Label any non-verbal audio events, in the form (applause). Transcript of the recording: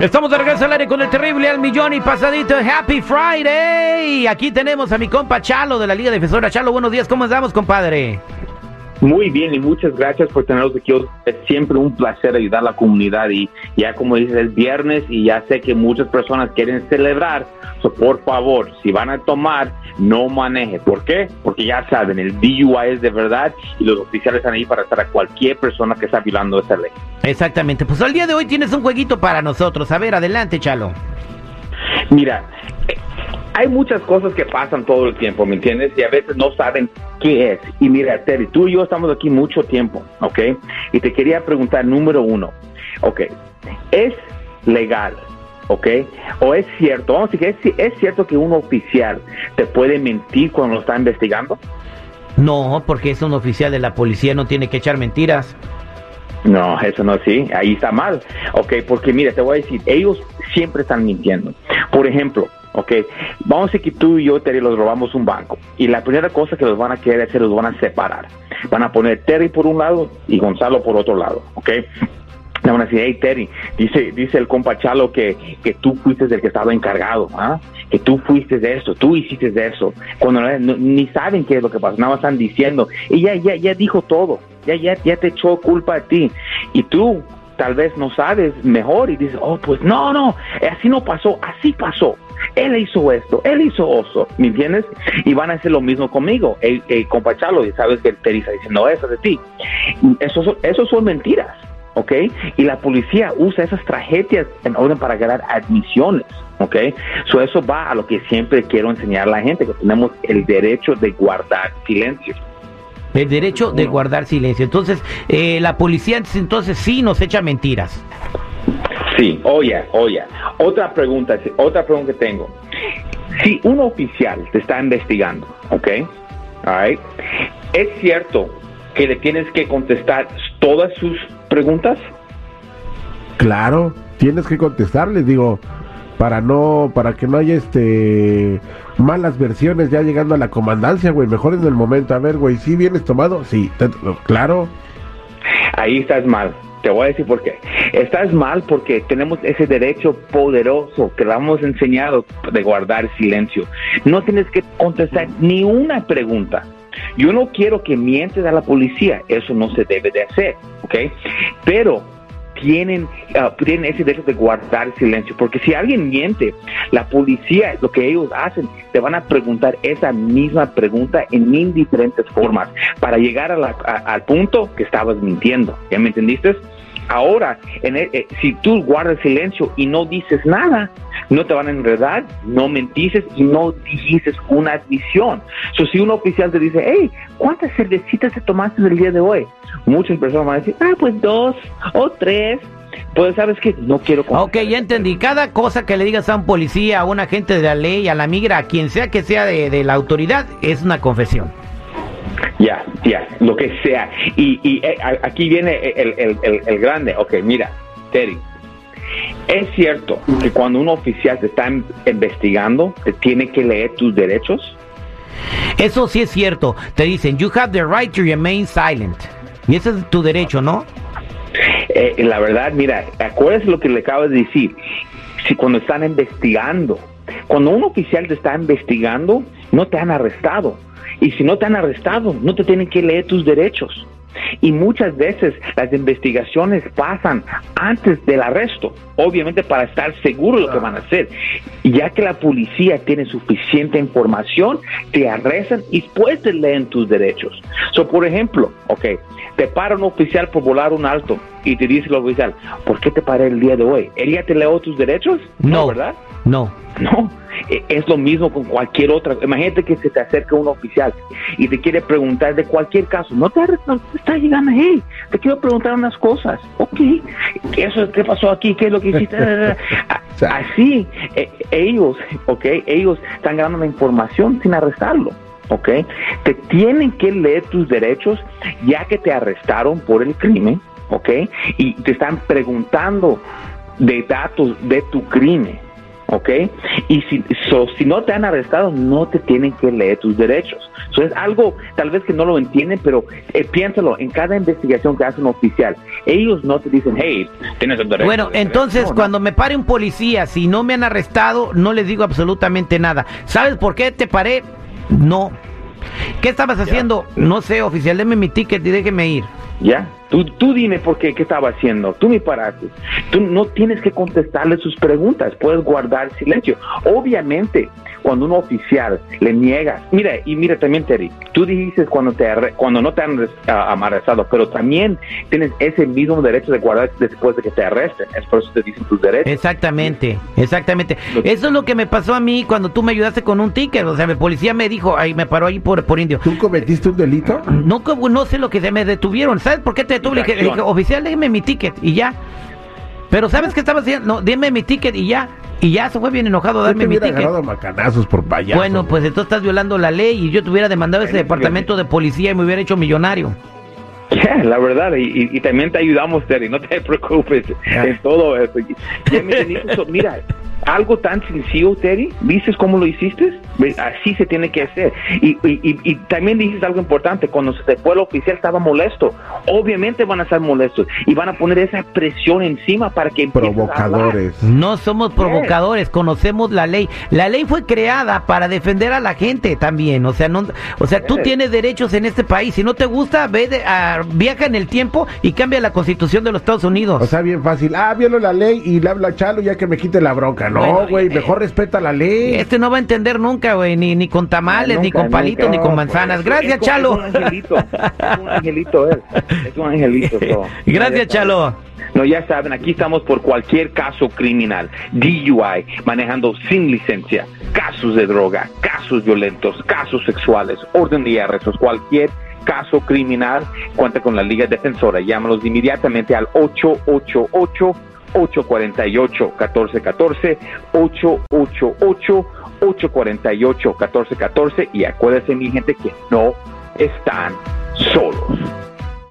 Estamos de regreso al aire con el terrible al millón y pasadito. Happy Friday. Aquí tenemos a mi compa Chalo de la Liga Defensora. Chalo, buenos días. ¿Cómo estamos, compadre? Muy bien y muchas gracias por tenernos aquí. Es siempre un placer ayudar a la comunidad y ya como dices es viernes y ya sé que muchas personas quieren celebrar. So, por favor, si van a tomar, no maneje. ¿Por qué? Porque ya saben, el DUI es de verdad y los oficiales están ahí para estar a cualquier persona que está violando esa ley. Exactamente. Pues al día de hoy tienes un jueguito para nosotros. A ver, adelante, Chalo. Mira, hay muchas cosas que pasan todo el tiempo, ¿me entiendes? Y a veces no saben qué es. Y mira, Terry, tú y yo estamos aquí mucho tiempo, ¿ok? Y te quería preguntar, número uno, ¿ok? ¿Es legal, ¿ok? ¿O es cierto, vamos a decir es, es cierto que un oficial te puede mentir cuando lo está investigando? No, porque es un oficial de la policía, no tiene que echar mentiras. No, eso no, sí, ahí está mal. Ok, porque mira, te voy a decir, ellos siempre están mintiendo. Por ejemplo, ok, vamos a decir que tú y yo, Terry, los robamos un banco. Y la primera cosa que los van a querer hacer, los van a separar. Van a poner Terry por un lado y Gonzalo por otro lado, ok. Le van a decir, hey Terry, dice, dice el compa Chalo que, que tú fuiste el que estaba encargado, ¿ah? que tú fuiste de eso, tú hiciste de eso, cuando ni saben qué es lo que pasó, nada más están diciendo, y ya, ya, ya dijo todo, ya, ya, ya te echó culpa a ti, y tú tal vez no sabes mejor y dices, oh, pues no, no, así no pasó, así pasó. Él hizo esto, él hizo eso, ¿me entiendes? Y van a hacer lo mismo conmigo, el, el compa Chalo, y sabes que Terry está diciendo eso de ti. Eso, son- eso son mentiras. ¿ok? Y la policía usa esas tragedias en orden para ganar admisiones, ¿ok? So eso va a lo que siempre quiero enseñar a la gente, que tenemos el derecho de guardar silencio. El derecho de guardar silencio. Entonces, eh, la policía entonces sí nos echa mentiras. Sí, oye, oye. Otra pregunta, otra pregunta que tengo. Si un oficial te está investigando, ¿ok? All right, ¿Es cierto que le tienes que contestar todas sus preguntas? Claro, tienes que contestarles, digo, para no, para que no haya este malas versiones ya llegando a la comandancia, güey. Mejor en el momento, a ver, güey, ¿sí vienes tomado? Sí, claro. Ahí estás mal. Te voy a decir por qué. Estás mal porque tenemos ese derecho poderoso que le hemos enseñado de guardar silencio. No tienes que contestar ni una pregunta. Yo no quiero que mientes a la policía. Eso no se debe de hacer, ¿ok? Pero tienen, ah, tienen ese derecho de guardar silencio, porque si alguien miente, la policía, lo que ellos hacen, te van a preguntar esa misma pregunta en mil diferentes formas para llegar a la- al punto que estabas mintiendo. ¿Ya me entendiste? Ahora, en el- eh, si tú guardas silencio y no dices nada, no te van a enredar, no mentiste y no dijiste una admisión. So, si un oficial te dice, hey, ¿cuántas cervecitas te tomaste el día de hoy? Muchas personas van a decir, ah, pues dos o tres. Pues, ¿sabes qué? No quiero... Ok, ya entendí. Cada cosa que le digas a un policía, a un agente de la ley, a la migra, a quien sea que sea de la autoridad, es una confesión. Ya, ya, lo que sea. Y, y eh, aquí viene el, el- el- el grande. Ok, mira, Terry. Es cierto que cuando un oficial te está in- investigando, te tiene que leer tus derechos. Eso sí es cierto. Te dicen, you have the right to remain silent. Y ese es tu derecho, ¿no? Eh, la verdad, mira, acuérdate lo que le acabas de decir. Si cuando están investigando, cuando un oficial te está investigando, no te han arrestado. Y si no te han arrestado, no te tienen que leer tus derechos. Y muchas veces las investigaciones pasan antes del arresto, obviamente para estar seguro de lo que van a hacer. Ya que la policía tiene suficiente información, te arrestan y después te leen tus derechos. So, por ejemplo, ok, te para un oficial por volar un alto y te dice el oficial, ¿por qué te paré el día de hoy? ¿Él ya te leó tus derechos? No. ¿verdad? No. No, es lo mismo con cualquier otra. Imagínate que se te acerca un oficial y te quiere preguntar de cualquier caso. No te, no te está llegando, hey, te quiero preguntar unas cosas. Ok, ¿qué, eso, qué pasó aquí? ¿Qué es lo que hiciste? (laughs) A- Así, eh, ellos, ok, ellos están ganando la información sin arrestarlo. ¿ok? Te tienen que leer tus derechos ya que te arrestaron por el crimen, ¿ok? Y te están preguntando de datos de tu crimen, ¿ok? Y si, si no te han arrestado, no te tienen que leer tus derechos. Eso es algo tal vez que no lo entienden, pero eh, piénsalo, en cada investigación que hace un oficial, ellos no te dicen, hey, tienes el derecho. Bueno, entonces cuando me pare un policía, si no me han arrestado, no les digo absolutamente nada. ¿Sabes por qué te paré? No. ¿Qué estabas haciendo? No sé, oficial, deme mi ticket y déjeme ir. ¿Ya? Tú, tú dime por qué, qué estaba haciendo. Tú me paraste. Tú no tienes que contestarle sus preguntas. Puedes guardar silencio. Obviamente, cuando un oficial le niega, mira, y mira también, Terry, tú dices cuando, te cuando no te han arrestado, pero también tienes ese mismo derecho de guardar después de que te arresten. Es por eso te dicen tus derechos. Exactamente, exactamente. Eso es lo que me pasó a mí cuando tú me ayudaste con un ticket. O sea, el policía me dijo, ahí me paró ahí por, por indio. ¿Tú cometiste un delito? No, no sé lo que se me detuvieron. ¿Sabes por qué te detuve? Le dije, oficial, déjeme mi ticket y ya. Pero ¿sabes qué estaba haciendo? No, dime mi ticket y ya. Y ya se fue bien enojado a darme mi ticket. macanazos por payaso. Bueno, pues entonces estás violando la ley y yo te hubiera demandado ese departamento de policía y me hubiera hecho millonario. (laughs) la verdad, y, también te ayudamos, Terry, no te preocupes en todo eso. mira, algo tan sencillo, Terry, ¿viste cómo lo hiciste? Así se tiene que hacer. Y, y, también dices algo importante, cuando se fue el oficial estaba molesto. Obviamente van a estar molestos y van a poner esa presión encima para que... Provocadores. No somos provocadores, conocemos la ley. La ley fue creada para defender a la gente también. O sea, no, o sea tú tienes derechos en este país. Si no te gusta, ve de, a, viaja en el tiempo y cambia la constitución de los Estados Unidos. O sea, bien fácil. Ah, violo la ley y le habla a Chalo ya que me quite la bronca. No, güey, mejor respeta la ley. Este no va a entender nunca, güey, ni, ni con tamales, ni con palitos, ni con manzanas. Gracias, Chalo. Es un angelito, es un angelito él. Es un angelito. (laughs) Gracias, Chalo. No, ya saben, aquí estamos por cualquier caso criminal, DUI, manejando sin licencia, casos de droga, casos violentos, casos sexuales, orden de arrestos, cualquier caso criminal, cuenta con la Liga Defensora. Llámalos inmediatamente al 888 848 1414 888 848 1414 y acuérdense mi gente que no están solos.